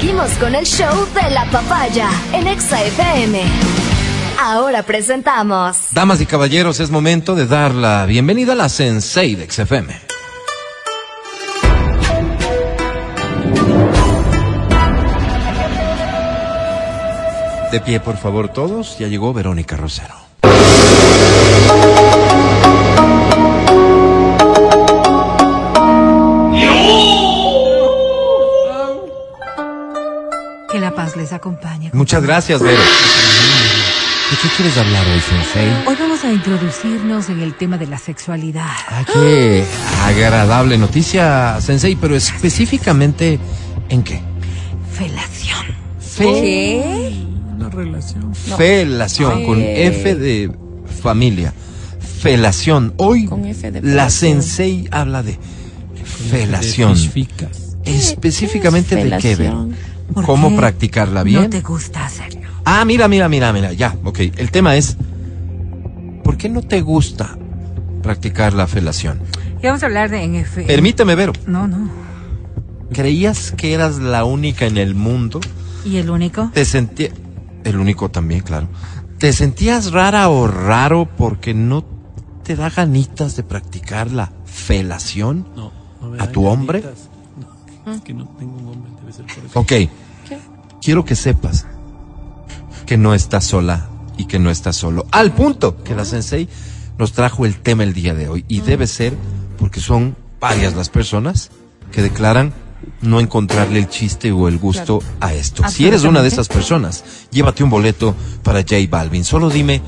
Seguimos con el show de la papaya en Exa. Ahora presentamos. Damas y caballeros, es momento de dar la bienvenida a la Sensei de XFM. De pie, por favor, todos. Ya llegó Verónica Rosero. Les acompañe. Muchas gracias, Vero. ¿De qué quieres hablar hoy, Sensei? Hoy vamos a introducirnos en el tema de la sexualidad. Ah, qué agradable noticia, Sensei, pero específicamente, ¿en qué? Felación. Fe Una relación. Felación, con F de familia. Felación. Hoy Con F de la. Sensei habla de felación. Específicamente de qué, Vero? ¿Cómo qué practicarla bien? No te gusta hacerlo. Ah, mira, mira, mira, mira, ya, ok. El tema es, ¿por qué no te gusta practicar la felación? Y vamos a hablar de en F. Permíteme, Vero. No, no. ¿Creías que eras la única en el mundo? ¿Y el único? Te sentía... El único también, claro. ¿Te sentías rara o raro porque no te da ganitas de practicar la felación? No, no me ¿A tu hombre? No, es que no tengo un hombre, Ok. Quiero que sepas que no estás sola y que no estás solo. Al punto que la sensei nos trajo el tema el día de hoy. Y debe ser porque son varias las personas que declaran no encontrarle el chiste o el gusto a esto. Si eres una de esas personas, llévate un boleto para J Balvin. Solo dime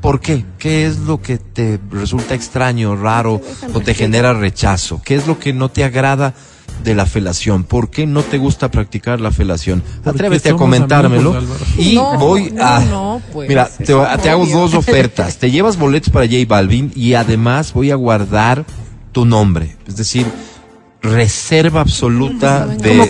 por qué. ¿Qué es lo que te resulta extraño, raro o te genera rechazo? ¿Qué es lo que no te agrada de la felación? ¿Por qué no te gusta practicar la felación? Atrévete a comentármelo. amigos, y No, voy a... no, pues, Mira, te, te hago dos ofertas. Te llevas boletos para J Balvin y además voy a guardar tu nombre. Es decir, reserva absoluta de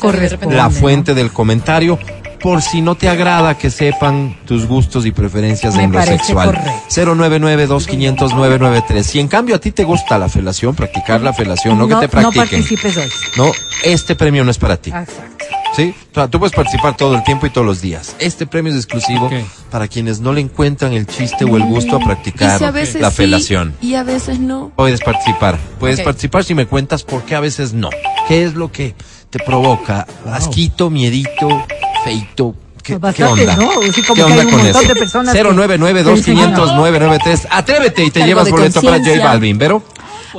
la fuente del comentario por si no te agrada que sepan tus gustos y preferencias Me en lo sexual. correcto. 099-2500-993. Si en cambio a ti te gusta la felación, practicar la felación, no, que te no practiquen. participes hoy. No, este premio no es para ti. Exacto. ¿Sí? O sea, tú puedes participar todo el tiempo y todos los días. Este premio es exclusivo para quienes no le encuentran el chiste o el gusto a Y practicar si a veces la sí, felación. y a veces no. Puedes participar. Puedes participar si me cuentas por qué a veces no. ¿Qué es lo que te provoca? Asquito, miedito, feito. ¿Qué, Pues qué bastante, onda? ¿no? Así como ¿Qué que onda hay un con montón eso? de personas que- 099-2500-993. Atrévete y te Cargo llevas boleto para J. Balvin, ¿pero?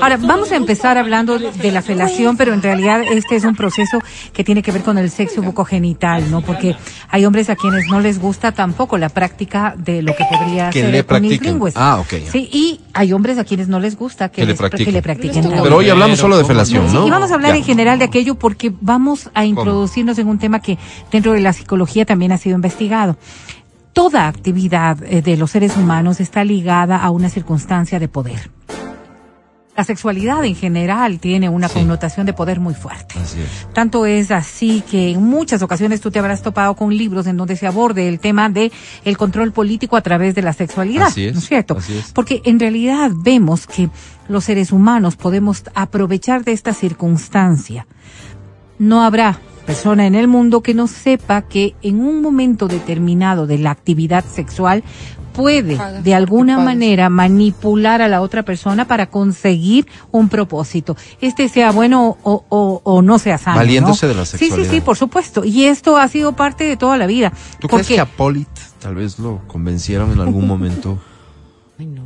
Ahora, vamos a empezar hablando de, de la felación, pero en realidad este es un proceso que tiene que ver con el sexo bucogenital, ¿no? Porque hay hombres a quienes no les gusta tampoco la práctica de lo que podría Que ser le cunilingus. Ah, ok. Sí, y hay hombres a quienes no les gusta que, Que le les- practiquen. que le practiquen Pero hoy hablamos solo de felación, Sí, ¿no? y vamos a hablar Ya. en general de aquello porque vamos a introducirnos en un tema que dentro de la psicología también ha sido investigado. Toda actividad eh, de los seres humanos está ligada a una circunstancia de poder. La sexualidad en general tiene una Sí. connotación de poder muy fuerte. Así es. Tanto es así que en muchas ocasiones tú te habrás topado con libros en donde se aborde el tema de el control político a través de la sexualidad, Así es, ¿no es cierto? así es. Porque en realidad vemos que los seres humanos podemos aprovechar de esta circunstancia. No habrá persona en el mundo que no sepa que en un momento determinado de la actividad sexual puede Haga de alguna manera manipular a la otra persona para conseguir un propósito. Este sea bueno o, o, o no sea sano. Valiéndose ¿no? de la Sí, sí, sexualidad. sí, por supuesto. Y esto ha sido parte de toda la vida. ¿Tú crees Porque- que a Polit tal vez lo convencieron en algún momento Ay, no.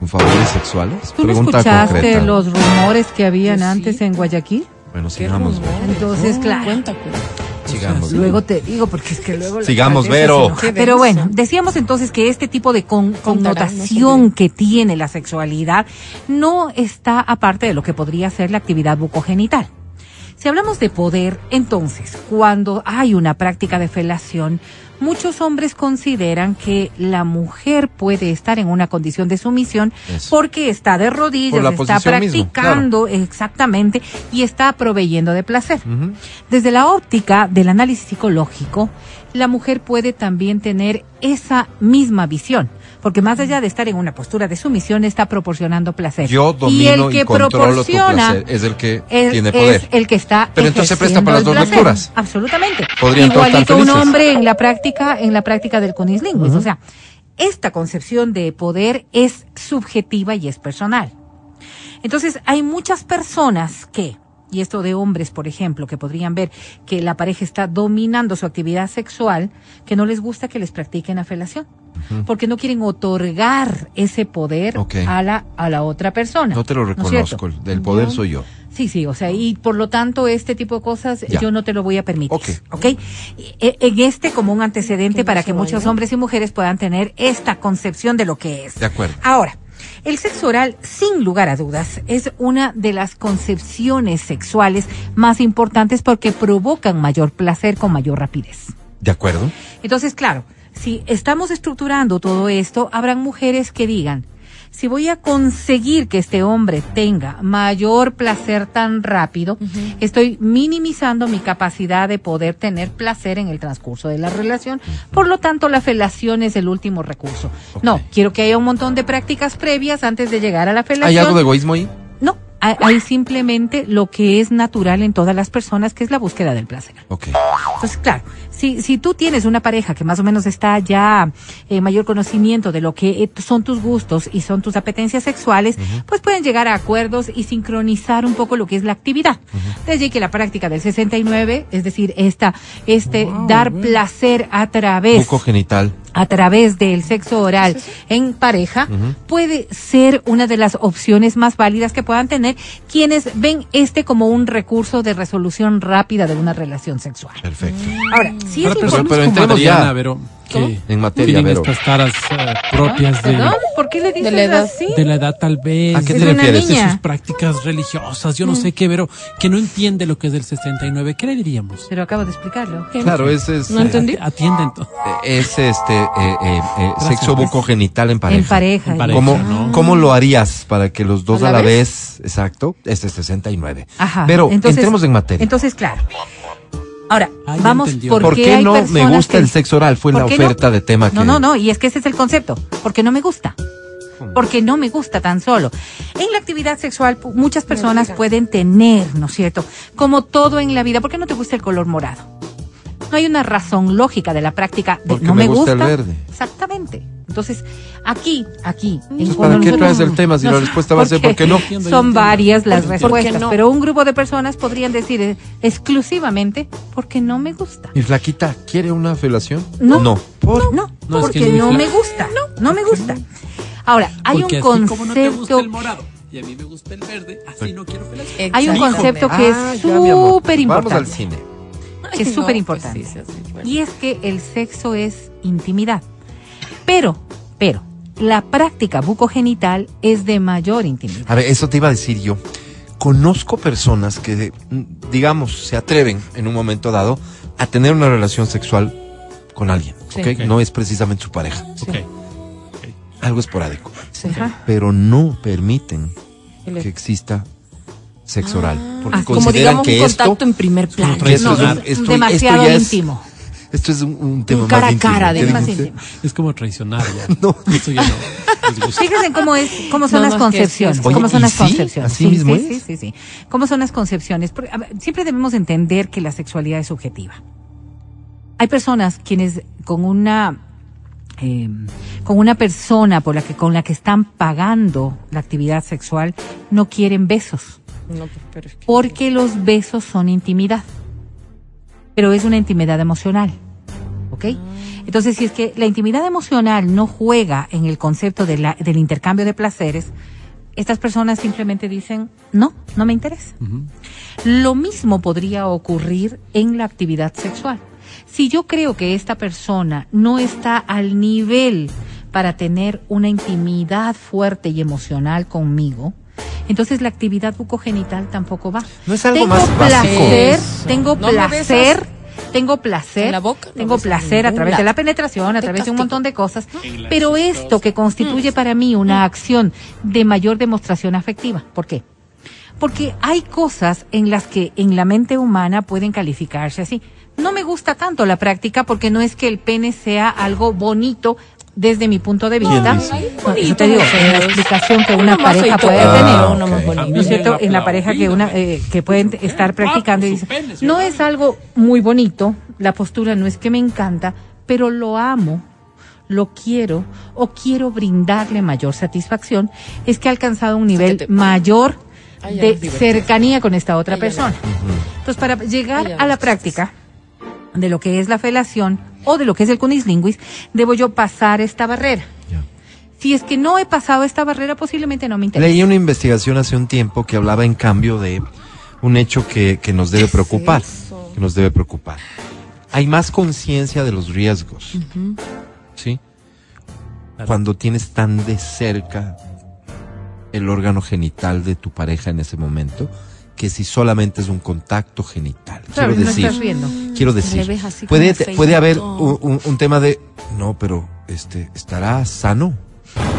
con favores sexuales? ¿Tú no escuchaste concreta. los rumores que habían Yo sí. antes en Guayaquil? Bueno, sigamos. Entonces, claro. Cuenta. Sigamos. Luego te digo, porque es que luego... Sigamos, Vero. Pero bueno, decíamos entonces que este tipo de con- connotación que tiene la sexualidad no está aparte de lo que podría ser la actividad bucogenital. Si hablamos de poder, entonces, cuando hay una práctica de felación, muchos hombres consideran que la mujer puede estar en una condición de sumisión Eso. porque está de rodillas, está mismo, practicando exactamente y está proveyendo de placer. Desde la óptica del análisis psicológico, la mujer puede también tener esa misma visión, porque más allá de estar en una postura de sumisión, está proporcionando placer. Yo y el domino y, que controlo tu proporciona placer. Es el que es, tiene es poder. el que está Pero entonces se presta para las el dos placer. lecturas. Absolutamente. Podrían Igualito un hombre en la práctica, en la práctica del cunilingus. O sea, esta concepción de poder es subjetiva y es personal. Entonces, hay muchas personas que, y esto de hombres, por ejemplo, que podrían ver que la pareja está dominando su actividad sexual, que no les gusta que les practiquen afelación. Porque no quieren otorgar ese poder a, la, a la otra persona. No te lo reconozco. el del poder Yo- soy yo. Sí, sí, o sea, y por lo tanto este tipo de cosas Ya. yo no te lo voy a permitir. Ok. ¿ok? E- En este como un antecedente Que para que muchos vaya. hombres y mujeres puedan tener esta concepción de lo que es. De acuerdo. Ahora, el sexo oral, sin lugar a dudas, es una de las concepciones sexuales más importantes porque provocan mayor placer con mayor rapidez. ¿De acuerdo? Entonces, claro, si estamos estructurando todo esto, habrán mujeres que digan, si voy a conseguir que este hombre tenga mayor placer tan rápido, estoy minimizando mi capacidad de poder tener placer en el transcurso de la relación. Por lo tanto, la felación es el último recurso. No, quiero que haya un montón de prácticas previas antes de llegar a la felación. ¿Hay algo de egoísmo ahí? Hay, simplemente lo que es natural en todas las personas, que es la búsqueda del placer. Ok. Entonces, claro, si, si tú tienes una pareja que más o menos está ya en mayor conocimiento de lo que eh, son tus gustos y son tus apetencias sexuales, pues pueden llegar a acuerdos y sincronizar un poco lo que es la actividad. De allí que la práctica del 69, es decir, esta, este dar placer a través Buco genital. A través del sexo oral en pareja puede ser una de las opciones más válidas que puedan tener quienes ven este como un recurso de resolución rápida de una relación sexual. Perfecto. Ahora, sí es Para pero- pero como entremos ya. Adriana, En materia, tienen Vero. estas taras eh, propias de, ¿Perdón? ¿Por qué le dices la edad. así? de la edad tal vez. ¿A qué Es te refieres? de sus prácticas religiosas, yo no sé qué, pero que no entiende lo que es del 69, ¿qué le diríamos? Pero acabo de explicarlo. Claro, ese es, No eh, entendí. Atiende entonces. es este eh, eh, eh, Gracias. sexo bucogenital en pareja. En pareja. En pareja. ¿Cómo, ¿no? ¿Cómo lo harías para que los dos ¿A a la la vez, exacto, este es 69? Ajá. Pero Entonces- entremos en materia. Entonces, claro. Ahora, Ah, vamos entendió. por ¿Por qué qué hay no me gusta que- el sexo oral? Fue ¿Por la qué no? oferta de tema que... No, no, no, y es que ese es el concepto, porque no me gusta. Porque no me gusta tan solo. En la actividad sexual, muchas personas pueden tener, ¿no es cierto? Como todo en la vida, ¿por qué no te gusta el color morado? No hay una razón lógica de la práctica de Porque no me me, gusta el verde. Exactamente. Entonces, aquí, aquí. en Entonces, ¿para qué traes el tema si la respuesta va a ser por qué no? Son varias las ¿Por qué respuestas, no? pero un grupo de personas podrían decir eh, exclusivamente porque no me gusta. ¿Mi flaquita quiere una felación? No. No. ¿Por? No, No, es porque que no me gusta. No, no me gusta. Ahora, hay Porque un así como no te gusta concepto, el morado y a mí me gusta el verde, así no quiero felación. hay un concepto que Ah, es amor. súper Vamos al importante. cine. Que es súper no, importante. pues sí, sí, sí, bueno. Y es que el sexo es intimidad. Pero, pero, la práctica bucogenital es de mayor intimidad. A ver, eso te iba a decir yo. Conozco personas que, digamos, se atreven en un momento dado a tener una relación sexual con alguien, Sí. ¿ok? Ok. No es precisamente su pareja, Ok. algo esporádico, pero no permiten que exista sexo oral, porque Ah, como digamos que un esto, contacto en primer plano. esto No, es un- esto- demasiado esto ya es- íntimo. esto es un, un tema cara más a íntimo, cara, ¿qué Es de- más íntimo. Es como traicionar ya. No. Eso ya no. Fíjense cómo es, cómo son No, las concepciones, Oye, cómo son ¿y las sí? concepciones. ¿Así sí, mismo sí, es? sí, sí, sí. ¿Cómo son las concepciones? Porque, ver, siempre debemos entender que la sexualidad es subjetiva. Hay personas quienes con una eh, con una persona por la que con la que están pagando la actividad sexual no quieren besos No, pues, pero es que- porque los besos son intimidad. Pero es una intimidad emocional. ¿Ok? Entonces, si es que la intimidad emocional no juega en el concepto de la- del intercambio de placeres, estas personas simplemente dicen, no, no me interesa. Lo mismo podría ocurrir en la actividad sexual. Si yo creo que esta persona no está al nivel para tener una intimidad fuerte y emocional conmigo, entonces la actividad bucogenital tampoco va. No es algo tengo más placer, tengo ¿No me placer, tengo placer, En la boca, no tengo placer a través de la penetración, a través de un montón de cosas, pero esto que constituye para mí una acción de mayor demostración afectiva. ¿Por qué? Porque hay cosas en las que en la mente humana pueden calificarse así. No me gusta tanto la práctica porque no es que el pene sea algo bonito desde mi punto de ¿Quién vista, no, eso te digo, en la explicación que una pareja puede tener, Ah, uno más ok. bonito. ¿no es cierto? En la pareja que una eh, que pueden estar practicando y no es algo muy bonito, la postura no es que me encanta, pero lo amo, lo quiero o quiero brindarle mayor satisfacción, es que ha alcanzado un nivel mayor de cercanía con esta otra persona. Entonces, para llegar a la práctica de lo que es la felación o de lo que es el cunilinguis, debo yo pasar esta barrera. Ya. Si es que no he pasado esta barrera, posiblemente no me interesa. Leí una investigación hace un tiempo que hablaba en cambio de un hecho que, que nos debe preocupar. Que nos debe preocupar. Hay más conciencia de los riesgos. ¿Sí? Cuando tienes tan de cerca el órgano genital de tu pareja en ese momento, que si solamente es un contacto genital. Claro, quiero no decir, estás viendo. quiero decir, puede, puede haber un, un- un tema de, no, pero este, ¿estará sano?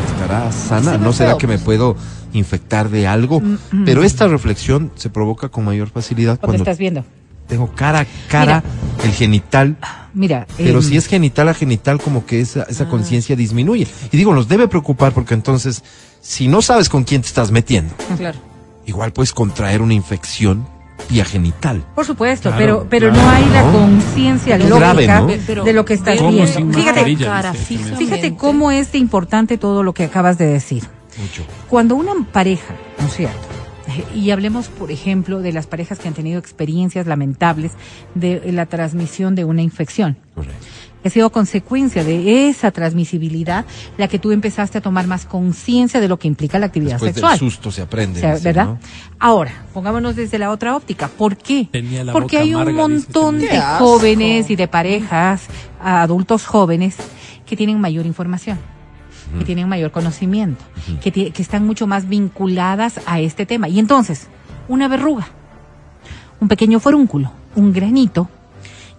¿Estará sana? ¿No será que me pues. puedo infectar de algo? Pero esta reflexión se provoca con mayor facilidad Cuando cuando estás viendo. tengo cara a cara el genital. Mira, Pero em, si es genital a genital, como que esa, esa conciencia disminuye. Y digo, nos debe preocupar porque entonces, si no sabes con quién te estás metiendo, Claro. Igual puedes contraer una infección vía genital. Por supuesto, Claro, pero pero claro. no hay la ¿No? conciencia lógica grave, ¿no? Pero- de lo que estás ¿Cómo viendo. cara fíjate cómo es de importante todo lo que acabas de decir. Mucho. Cuando una pareja, ¿no es cierto? Eh, Y hablemos, por ejemplo, de las parejas que han tenido experiencias lamentables de la transmisión de una infección. Correcto. Ha sido consecuencia de esa transmisibilidad la que tú empezaste a tomar más conciencia de lo que implica la actividad Después sexual. del susto se aprende. O sea, dicen, ¿Verdad? ¿no? Ahora, pongámonos desde la otra óptica. ¿Por qué? Tenía la Porque hay un amarga, montón de jóvenes y de parejas, adultos jóvenes, que tienen mayor información, que tienen mayor conocimiento, que, que están mucho más vinculadas a este tema. Y entonces, una verruga, un pequeño forúnculo, un granito,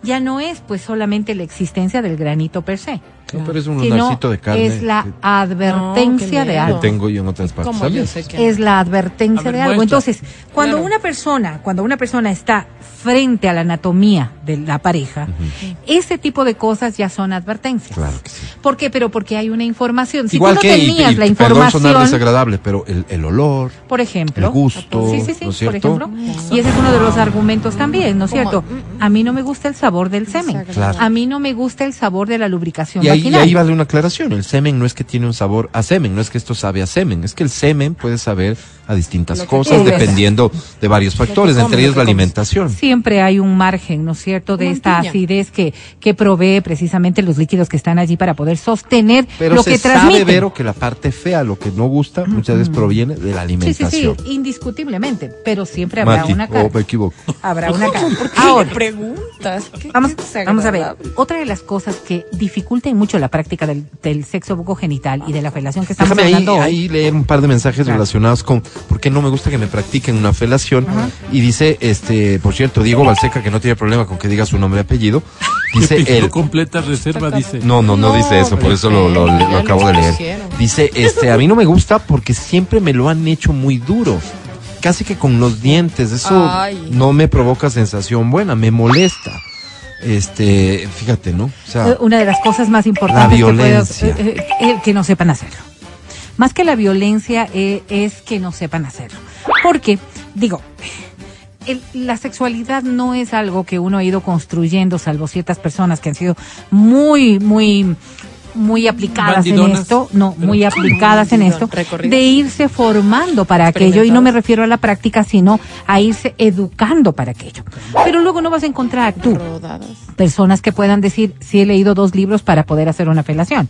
ya no es pues solamente la existencia del granito per se, No, pero es un lunarcito de carne. es la advertencia No, de algo que tengo yo en otras partes. ¿Cómo también. yo sé que es la advertencia ver, de algo. muestra. Entonces, cuando Claro. una persona, cuando una persona está frente a la anatomía de la pareja, ese tipo de cosas ya son advertencias. Claro que sí. ¿Por qué? Pero porque hay una información. Si Igual tú no que, y- tenías y la perdón sonar información, desagradable, pero el, el olor, por ejemplo, el gusto, sí, sí, sí, ¿no es por cierto? ejemplo, y ese es uno de los argumentos también, ¿no es cierto? A mí no me gusta el sabor del semen. Claro. A mí no me gusta el sabor de la lubricación Y ahí, y ahí vale una aclaración. El semen no es que tiene un sabor a semen, no es que esto sabe a semen, es que el semen puede saber a distintas cosas dependiendo de varios factores, comes, entre lo ellos la alimentación. Siempre hay un margen, ¿no es cierto?, de esta piña. acidez que, que provee precisamente los líquidos que están allí para poder sostener Pero lo se que sabe, transmiten. Vero, que la parte fea, lo que no gusta, muchas veces proviene de la Sí, sí, alimentación. sí, indiscutiblemente, pero siempre habrá Mati, una o cara. me equivoco. Habrá una cara. ¿Por qué Ahora, le preguntas? ¿Qué- vamos, qué vamos a ver, otra de las cosas que dificultan mucho la práctica del, del sexo bucogenital y de la felación que estamos Déjame ahí, hablando hoy. ahí leer un par de mensajes Claro. relacionados con por qué no me gusta que me practiquen una felación. Y dice, este, por cierto, Diego Balseca, que no tiene problema con que diga su nombre y apellido, dice Que él. completa reserva, dice. No, no, no, No, dice eso, por pero eso lo, lo- que acabo de leer. Dice, este, a mí no me gusta porque siempre me lo han hecho muy duro. Casi que con los dientes, eso Ay. no me provoca sensación buena, me molesta. Este, fíjate, ¿no? O sea, Una de las cosas más importantes La que, violencia. eh, eh, eh, que no sepan hacerlo. Más que la violencia eh, es que no sepan hacerlo. Porque, digo, la sexualidad no es algo que uno ha ido construyendo, salvo ciertas personas que han sido muy, muy, muy aplicadas en esto, no, muy aplicadas en esto, de irse formando para aquello, y no me refiero a la práctica, sino a irse educando para aquello. Pero luego no vas a encontrar tú personas que puedan decir si he leído dos libros para poder hacer una felación.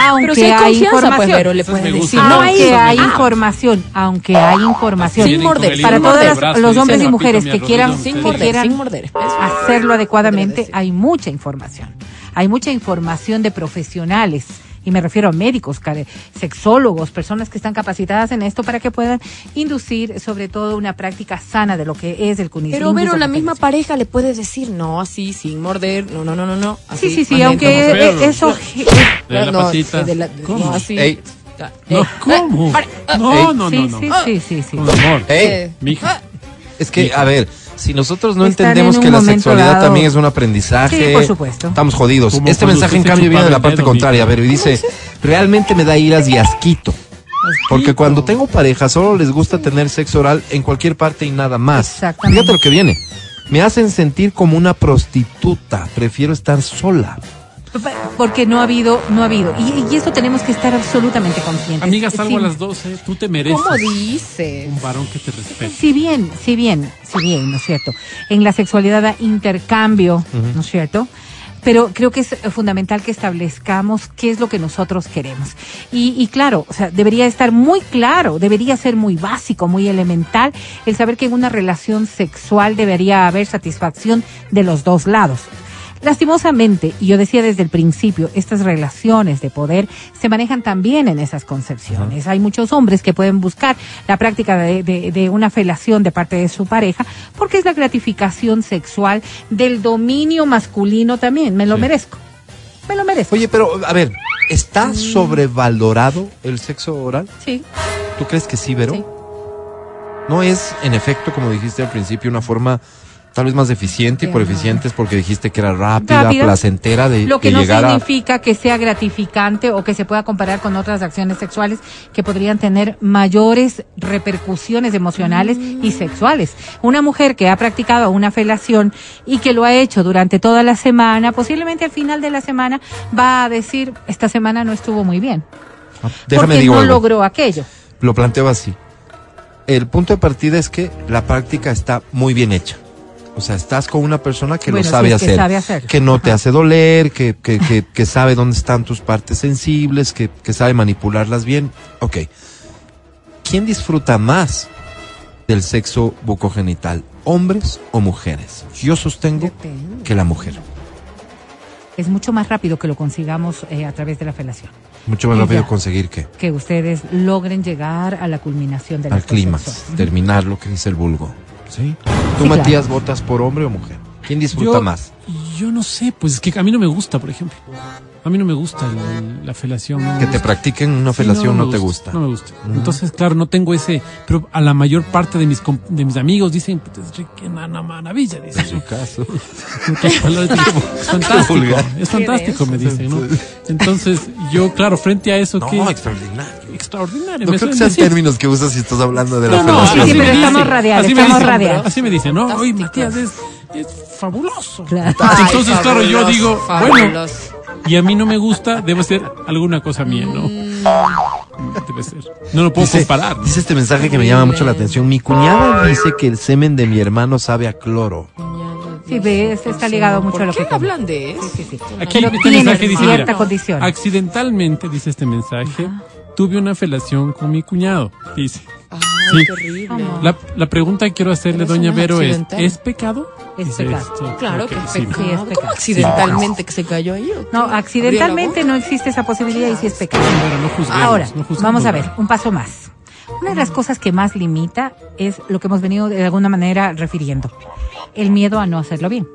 Aunque Pero si hay hay pues, información. pero le me decir. No Ah, hay. aunque hay Ah, información, aunque hay información. Sin morder, Para todos los- hombres y "Papito, mujeres que quieran- Sin ante que morder, quieran sin morder. Hacerlo adecuadamente, hay mucha información. Hay mucha información de profesionales, y me refiero a médicos, sexólogos, personas que están capacitadas en esto para que puedan inducir sobre todo una práctica sana de lo que es el cunismo. Pero, pero la misma pareja le puede decir no, así, sin morder. No, no, no, no, no. así, Sí, sí, sí, aunque eh, eso... De la No, de la- ¿Cómo? no, así. Ey. Ah, No, eh, ¿cómo? eh, No, no, no, no. sí, sí, sí, sí. Con amor. Ey. eh, Mija. ah, es que, a ver, Si nosotros no Están entendemos en que la sexualidad dado. también es un aprendizaje, Sí, por supuesto. estamos jodidos. Como Este mensaje, en cambio, viene de la parte contraria. A ver, y dice, realmente me da iras y asquito. Porque cuando tengo pareja, solo les gusta tener sexo oral en cualquier parte y nada más. Fíjate lo que viene. Me hacen sentir como una prostituta. Prefiero estar sola. Porque no ha habido, no ha habido. Y, y eso tenemos que estar absolutamente conscientes. Amiga, salgo Sí. a las 12. Tú te mereces ¿Cómo dice? un varón que te respete. Si bien, si bien, si bien, ¿no es cierto? En la sexualidad hay intercambio, ¿no es cierto? Pero creo que es fundamental que establezcamos qué es lo que nosotros queremos. Y, y claro, o sea, debería estar muy claro, debería ser muy básico, muy elemental, el saber que en una relación sexual debería haber satisfacción de los dos lados. Lastimosamente, y yo decía desde el principio, estas relaciones de poder se manejan también en esas concepciones. Hay muchos hombres que pueden buscar la práctica de, de- de una felación de parte de su pareja porque es la gratificación sexual del dominio masculino también. Me lo Sí. merezco. Me lo merezco. Oye, pero a ver, ¿está sobrevalorado el sexo oral? Sí. ¿Tú crees que sí, Vero? Sí. No es, en efecto, como dijiste al principio, una forma tal vez más eficiente y por eficiente es porque dijiste que era rápida, Rápida. placentera de, Lo que de no llegar a... significa que sea gratificante o que se pueda comparar con otras acciones sexuales que podrían tener mayores repercusiones emocionales y sexuales. Una mujer que ha practicado una felación y que lo ha hecho durante toda la semana, posiblemente al final de la semana va a decir, esta semana no estuvo muy bien. Déjame porque digo no algo. logró aquello. Lo planteo así. El punto de partida es que la práctica está muy bien hecha. O sea, estás con una persona que Bueno, lo sabe hacer. sabe. Que no te hace doler, que, que, que, que sabe dónde están tus partes sensibles, que, que sabe manipularlas bien. Ok. ¿Quién disfruta más del sexo bucogenital? ¿Hombres o mujeres? Yo sostengo Depende. que la mujer. Es mucho más rápido que lo consigamos eh, a través de la felación. Mucho más rápido conseguir que Que ustedes logren llegar a la culminación de la al clímax, terminar lo que dice el vulgo. ¿Sí? ¿Tú, Sí, Matías, votas por hombre o mujer? ¿Quién disfruta Yo- más? Yo no sé, pues es que a mí no me gusta, por ejemplo. A mí no me gusta el- la felación. no Que te gusta. practiquen una Sí, felación no, me te gusta. No me gusta. Entonces, claro, no tengo ese. Pero a la mayor parte de mis, com- de mis amigos dicen, "Puta, es una maravilla. Dicen, En su caso. Digo, es fantástico. Es fantástico, me dicen, ¿no? Entonces, yo, claro, frente a eso, No, que. extraordinario. Extraordinario. No me creo que sean decir. términos que usas si estás hablando de la No, no, felación. sí, así pero me estamos radiales, así me estamos dicen, radiales. Así me dicen, ¿no? Oye. Matías, es, es fabuloso. Claro. Entonces, Ay, claro, yo fabuloso, digo, bueno, fabuloso. Y a mí no me gusta, debe ser alguna cosa mía, ¿no? Debe ser. No lo puedo Dice, comparar. ¿no? dice este mensaje que me llama mucho la atención. Mi cuñada dice que el semen de mi hermano sabe a cloro. Sí, ves, está ligado mucho a lo ¿Por qué que hablan de eso? Sí, sí, sí. Aquí Pero este tiene mensaje dice, cierta mira, condición. accidentalmente, dice este mensaje, tuve una felación con mi cuñado, dice. Ay, Sí. qué horrible. ¿Cómo? La, la pregunta que quiero hacerle, Pero doña Vero, es. ¿es pecado? Es Dice pecado. Claro que es sí, pecado. Sí, es ¿Cómo accidentalmente que se cayó ahí? ¿o No, accidentalmente ¿Abrió no existe esa posibilidad y sí es pecado. Pero no juzguemos, Ahora, no juzguemos. vamos a ver, un paso más. Una de las cosas que más limita es lo que hemos venido de alguna manera refiriendo. El miedo a no hacerlo bien.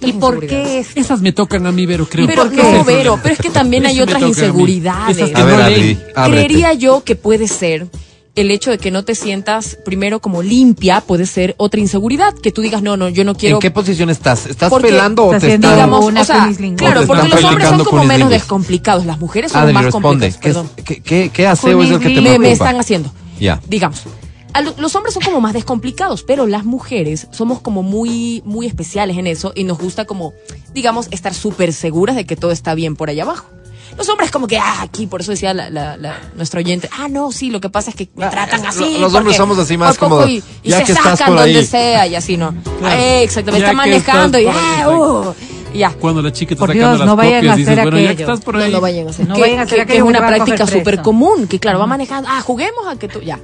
¿Y por qué es? Esas me tocan a mí, Vero, creo. Pero no, Vero, pero es que también hay otras inseguridades. A ver, no Adri, leen. ábrete. Creería yo que puede ser el hecho de que no te sientas primero como limpia, puede ser otra inseguridad, que tú digas, no, no, yo no quiero... ¿En qué posición estás? ¿Estás Porque pelando o estás te están... digamos, una o sea, claro, O te porque los hombres son como menos descomplicados, las mujeres son Adri, más responde. complejas, ¿Qué, qué, qué, qué aseo es el que te Cunislingus. me, preocupa? me están haciendo. Ya. Digamos, los hombres son como más descomplicados, pero las mujeres somos como muy, muy especiales en eso y nos gusta como, digamos, estar súper seguras de que todo está bien por allá abajo. Los hombres como que, ah, aquí, por eso decía la, la, la- nuestra oyente, ah, no, sí, lo que pasa es que me Ah, tratan eh, así. lo- los hombres somos así más como, Y, y ya se que estás sacan por ahí. donde sea y así, ¿no? Claro. Eh, exactamente, está manejando y, estás ah, uh, ya. Cuando la chica está Por sacando Dios, las no vayan a copias, hacer dices, bueno, ya que aquello. estás por No ahí. lo vayan a hacer. No que, vayan a hacer que- que es una práctica súper común, que claro, va manejando, ah, juguemos a que tú, ya.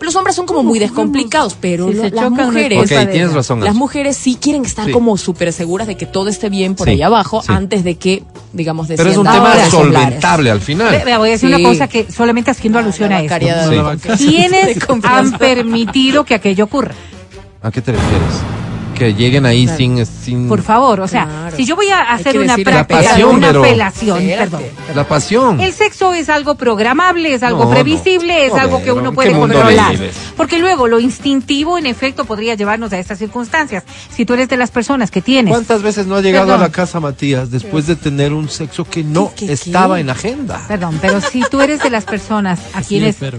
Los hombres son como muy descomplicados, pero Si lo- se las chocan, mujeres... De tienes razón. Las mujeres sí quieren estar Sí. como súper seguras de que todo esté bien por Sí, ahí abajo sí. antes de que, digamos, Pero es un tema solventable al final. Ve- voy a decir Sí. una cosa que solamente haciendo alusión La a esto. de- de ¿Quiénes han permitido que aquello ocurra? ¿A qué te refieres? Que lleguen ahí sin, sin Por favor, o sea, Claro. si yo voy a hacer una práctica pasión, una Espérate. perdón. la pasión. El sexo es algo programable, es algo No, previsible, es no. algo que uno ¿en puede controlar. Porque luego lo instintivo, en efecto, podría llevarnos a estas circunstancias. Si tú eres de las personas que tienes ¿Cuántas veces no ha llegado Perdón. a la casa Matías después de tener un sexo que no ¿Qué, qué, estaba qué? en agenda? Perdón, pero si tú eres de las personas a Sí, quienes, pero-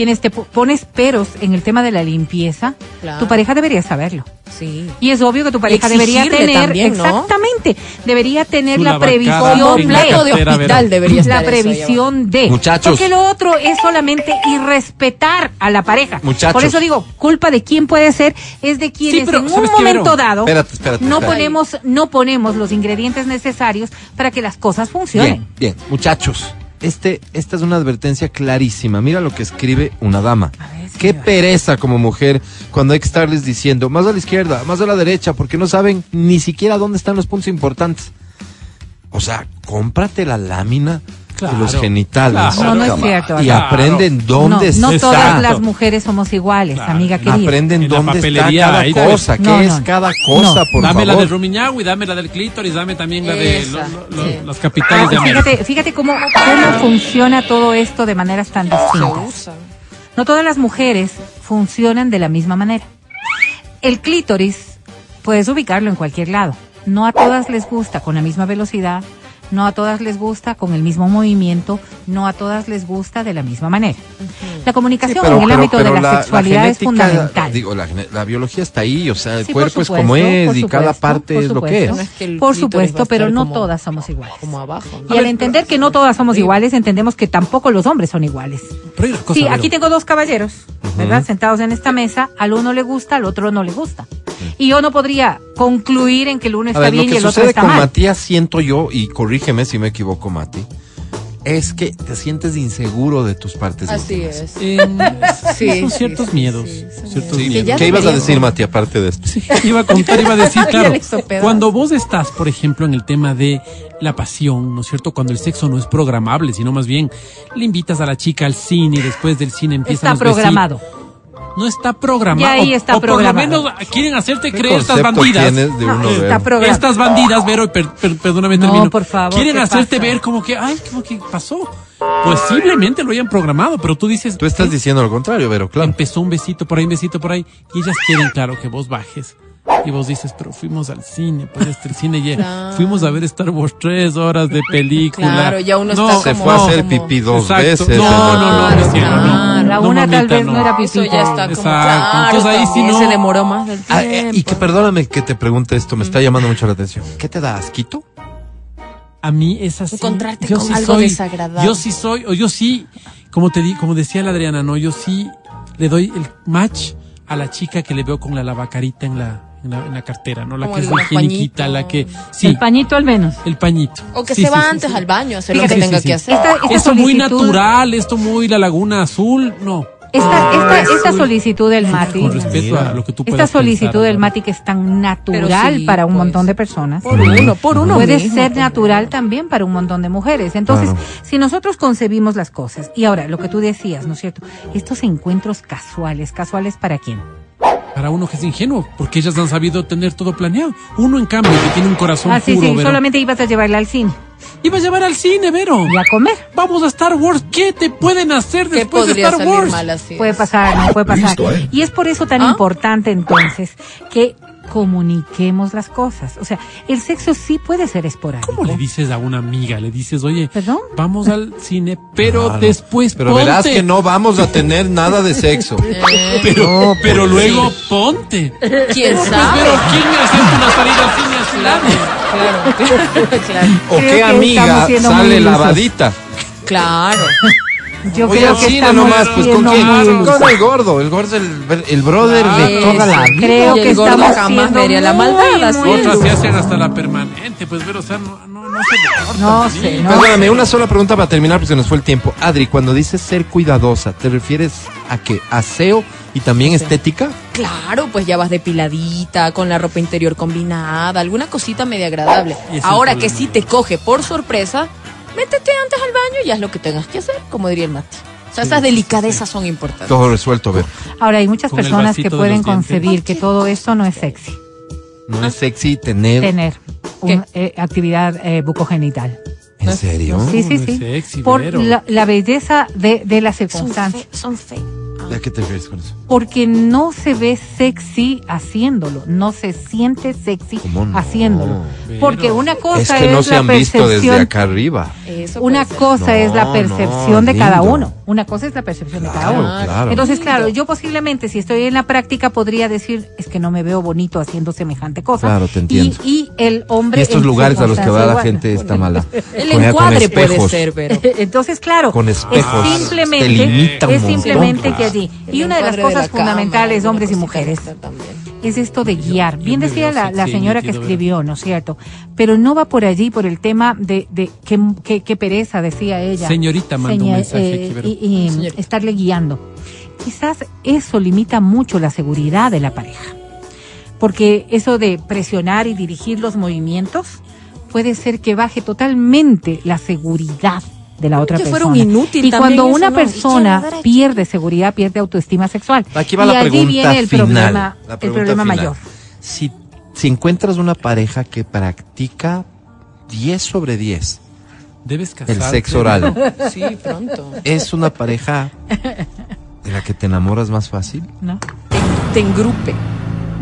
quienes te po- pones peros en el tema de la limpieza, Claro. tu pareja debería saberlo. Sí. Y es obvio que tu pareja debería tener, también, ¿no? exactamente, debería tener la previsión plato de hospital debería estar la eso previsión de. Muchachos. Porque lo otro es solamente irrespetar a la pareja. Muchachos. Por eso digo, culpa de quién puede ser, es de quienes pero, en un ¿sabes qué, momento dado Espérate, espérate, no espérate. ponemos, no ponemos los ingredientes necesarios para que las cosas funcionen. Bien, bien, muchachos. Este, esta es una advertencia clarísima. Mira lo que escribe una dama. Ver, Qué pereza como mujer cuando hay que estarles diciendo más a la izquierda, más a la derecha, porque no saben ni siquiera dónde están los puntos importantes. O sea, cómprate la lámina Claro, de los genitales. claro. No, no es cierto. Y Claro. aprenden dónde no, no está. todas las mujeres somos iguales, Claro. amiga querida. Aprenden En la dónde está cada ahí cosa, qué No, es no, no. cada cosa, No. por dame la del Rumiñahui, dame la del clítoris, dame también la de lo- lo- sí. las capitales de América. fíjate, fíjate cómo, cómo funciona todo esto de maneras tan distintas. No todas las mujeres funcionan de la misma manera. El clítoris puedes ubicarlo en cualquier lado. No a todas les gusta con la misma velocidad, no a todas les gusta con el mismo movimiento, no a todas les gusta de la misma manera. La comunicación en el ámbito de la, sexualidad es genética, fundamental. Digo, la, biología está ahí, o sea, el Sí, cuerpo es supuesto, como es y cada parte es lo que es. No que Por supuesto, pero no como- todas somos iguales. Como abajo. ¿no? Y al entender que no todas somos iguales, entendemos que tampoco los hombres son iguales. Cosa, Sí, aquí tengo dos caballeros, ¿verdad? Sentados en esta mesa. Al uno le gusta, al otro no le gusta. Y yo no podría concluir en que el uno está ver, lo bien y que el otro sucede está con mal. Matías, siento yo, y corrígeme si me equivoco, Mati, es que te sientes inseguro de tus partes Así íntimas. es. En- Sí, son sí, ciertos sí, miedos. sí, son ciertos Sí, Que ya ¿Qué ibas a decir, Mati, aparte de esto? Sí, iba a contar, iba a decir, claro, cuando vos estás, por ejemplo, en el tema de la pasión, ¿no es cierto? Cuando el sexo no es programable, sino más bien le invitas a la chica al cine y después del cine empiezan Está los programado. No está programado. Ya ahí O- está o, programado. por lo menos quieren hacerte ¿Qué creer estas bandidas. No, está. Estas bandidas, Vero, per- per- perdóname, No, termino. por favor, Quieren ¿qué hacerte pasa? ver como que, ay, como que pasó. Posiblemente lo hayan programado, pero tú dices. Tú estás "Eh, diciendo lo contrario, Vero, claro. Empezó un besito por ahí, un besito por ahí, y ellas quieren, claro, que vos bajes. Y vos dices, pero fuimos al cine, pues este el cine ya. Claro. Fuimos a ver Star Wars tres horas de película. Claro, ya uno No, está Se como- fue a hacer como- pipí dos Exacto. veces. No, no, no, no no. Claro. La No, una tal vez no, no. era Eso pipita. ya está como Exacto. claro, Entonces ahí sí no- se demoró más del Ah, tiempo. eh, y que perdóname que te pregunte esto, me está llamando mucho la atención. ¿Qué te da asquito? A mí es así. Encontrarte yo con sí algo soy, desagradable. Yo sí soy, o yo sí, como te di, como decía la Adriana, no, yo sí le doy el match a la chica que le veo con la lavacarita en la, en la, en la cartera, ¿no? La Como que es el la higieniquita, pañito. la que, sí, El pañito al menos. el pañito. O que Sí, se sí, va sí, antes sí. al baño a hacer Fíjate, lo que sí, tenga sí, que sí. hacer. Esta, esta Esto muy solicitud- natural, esto muy la laguna azul, no. Esta, esta, esta Azul. solicitud del Mati. Con respeto a lo que tú Esta solicitud pensar, del. Mati que es tan natural sí, para un pues. montón de personas. Por uno, por uno puede mismo, ser pues. natural también para un montón de mujeres. Entonces, Claro. si nosotros concebimos las cosas, y ahora lo que tú decías, ¿no es cierto? Estos encuentros casuales, ¿casuales para quién? Para uno que es ingenuo, porque ellas han sabido tener todo planeado. Uno, en cambio, que tiene un corazón Ah, sí, puro, sí, Vero, solamente ibas a llevarla al cine Iba a llevar al cine, Vero. y a comer. Vamos a Star Wars. ¿Qué te pueden hacer ¿Qué después de Star salir Wars? mal así? Puede pasar, no puede pasar. Y es por eso tan ¿Ah? importante entonces que comuniquemos las cosas. O sea, el sexo sí puede ser esporádico. ¿Cómo le dices a una amiga? Le dices, oye, ¿Perdón? vamos al cine, pero Claro. después Pero ponte. verás que no vamos a tener nada de sexo. Eh, Pero, No, pero pues. luego ponte. ¿Quién Pues, sabe? pero ¿quién hace una salida al cine así? Claro, claro, claro. ¿O Creo qué amiga sale lavadita? Claro. Yo Oye, creo al que cine estamos nomás, pues ¿con siendo quién? Con el gordo. El gordo es el, el brother de toda la vida. Creo Y el que gordo estamos jamás vería la maldad, es. Otras se hacen hasta la permanente, pues, pero, o sea, no, no, no se No sí. sé, no. Perdóname, una sola pregunta para terminar porque se nos fue el tiempo. Adri, cuando dices ser cuidadosa, ¿te refieres a qué? ¿Aseo y también estética? Claro, pues ya vas depiladita, con la ropa interior combinada, alguna cosita media agradable. Ahora que si te coge por sorpresa, métete antes al baño y haz lo que tengas que hacer, como diría el Mati. O sea, esas delicadezas son importantes. Todo resuelto, ver. Ahora hay muchas Con personas que pueden concebir que todo esto no es sexy. No es sexy tener. tener un, eh, actividad eh, bucogenital. ¿En serio? Sí, sí, sí. sexy, Por la, la belleza de, de las Son circunstancias. fe, son fe. ¿A qué te refieres con eso? Porque no se ve sexy haciéndolo, no se siente sexy haciéndolo. Pero- Porque una cosa Es que no se la han visto desde percepción acá arriba. Una cosa es la percepción no, de cada uno. Una cosa es la percepción de cada uno. claro. Entonces, claro, yo posiblemente si estoy en la práctica podría decir, es que no me veo bonito haciendo semejante cosa. Claro, te entiendo. Y, y el hombre... Y estos lugares a los que va la gente está mala. El encuadre puede ser, pero. Entonces, claro, Con espejos, es te simplemente, es simplemente que allí. Y El una de las cosas la fundamentales, hombres y mujeres, es esto de guiar. yo Bien decía la, señora que escribió, ¿no es cierto? Pero no va por allí, por el tema de, de qué, qué- qué pereza, decía ella. Señorita mandó un mensaje eh, aquí, Vero. y, y Señorita. estarle guiando. Quizás eso limita mucho la seguridad de la pareja. Porque eso de presionar y dirigir los movimientos puede ser que baje totalmente la seguridad de la otra que persona. fuera un inútil y cuando una ¿no? persona pierde seguridad, pierde autoestima sexual. Aquí va y la allí pregunta viene el final. problema, el problema final. mayor. Si, si encuentras una pareja que practica 10 sobre 10 Debes el casarte. sexo oral, Sí, pronto. ¿es una pareja de la que te enamoras más fácil? ¿No? Te engrupe.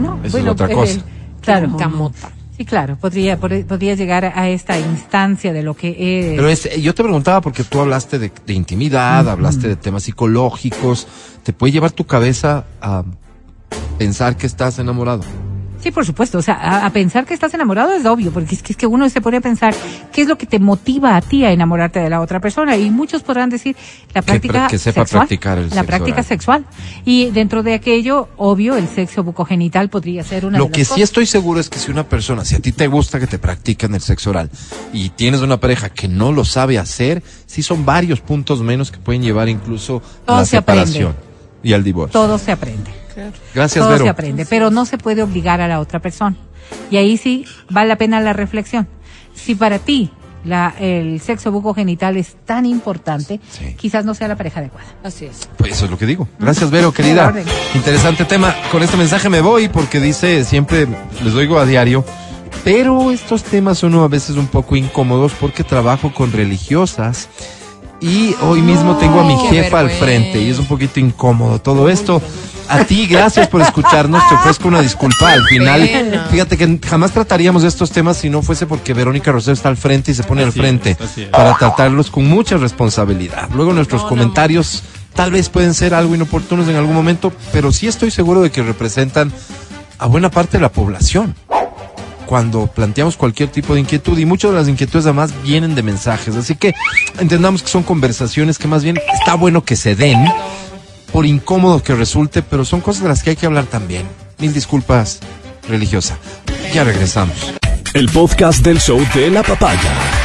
No, Eso es otra cosa. claro. Camota. Sí, claro, podría, pod- podría llegar a esta instancia de lo que es. Pero es, yo te preguntaba porque tú hablaste de, de intimidad, hablaste de temas psicológicos. ¿Te puede llevar tu cabeza a pensar que estás enamorado? Sí, por supuesto. O sea, a, a pensar que estás enamorado es obvio, porque es que, es que uno se pone a pensar qué es lo que te motiva a ti a enamorarte de la otra persona. Y muchos podrán decir la práctica que sepa sexual. practicar el la sexo práctica oral. sexual. Y dentro de aquello, obvio, el sexo bucogenital podría ser una Lo de las que sí estoy seguro es que si una persona, si a ti te gusta que te practiquen el sexo oral y tienes una pareja que no lo sabe hacer, sí son varios puntos menos que pueden llevar incluso a la se aprende. separación y al divorcio. Todo se aprende. Gracias, todo Vero. se aprende, pero no se puede obligar a la otra persona. Y ahí sí vale la pena la reflexión. Si para ti la, el sexo bucogenital es tan importante, Sí. quizás no sea la pareja adecuada. Así es. Pues eso es lo que digo. Gracias, Vero, querida. Interesante tema. Con este mensaje me voy porque dice, siempre les oigo a diario, pero estos temas son a veces un poco incómodos porque trabajo con religiosas y hoy mismo tengo a mi jefa al frente y es un poquito incómodo todo esto. A ti, gracias por escucharnos. Te ofrezco una disculpa. Al final, pena. fíjate que jamás trataríamos de estos temas si no fuese porque Verónica Rosero está al frente y se pone al frente es, así es. para tratarlos con mucha responsabilidad. Luego nuestros comentarios tal vez pueden ser algo inoportunos en algún momento, pero sí estoy seguro de que representan a buena parte de la población. Cuando planteamos cualquier tipo de inquietud y muchas de las inquietudes además vienen de mensajes, así que entendamos que son conversaciones que más bien está bueno que se den, por incómodo que resulte, pero son cosas de las que hay que hablar también. Mil disculpas, religiosa. Ya regresamos. El podcast del show de la papaya.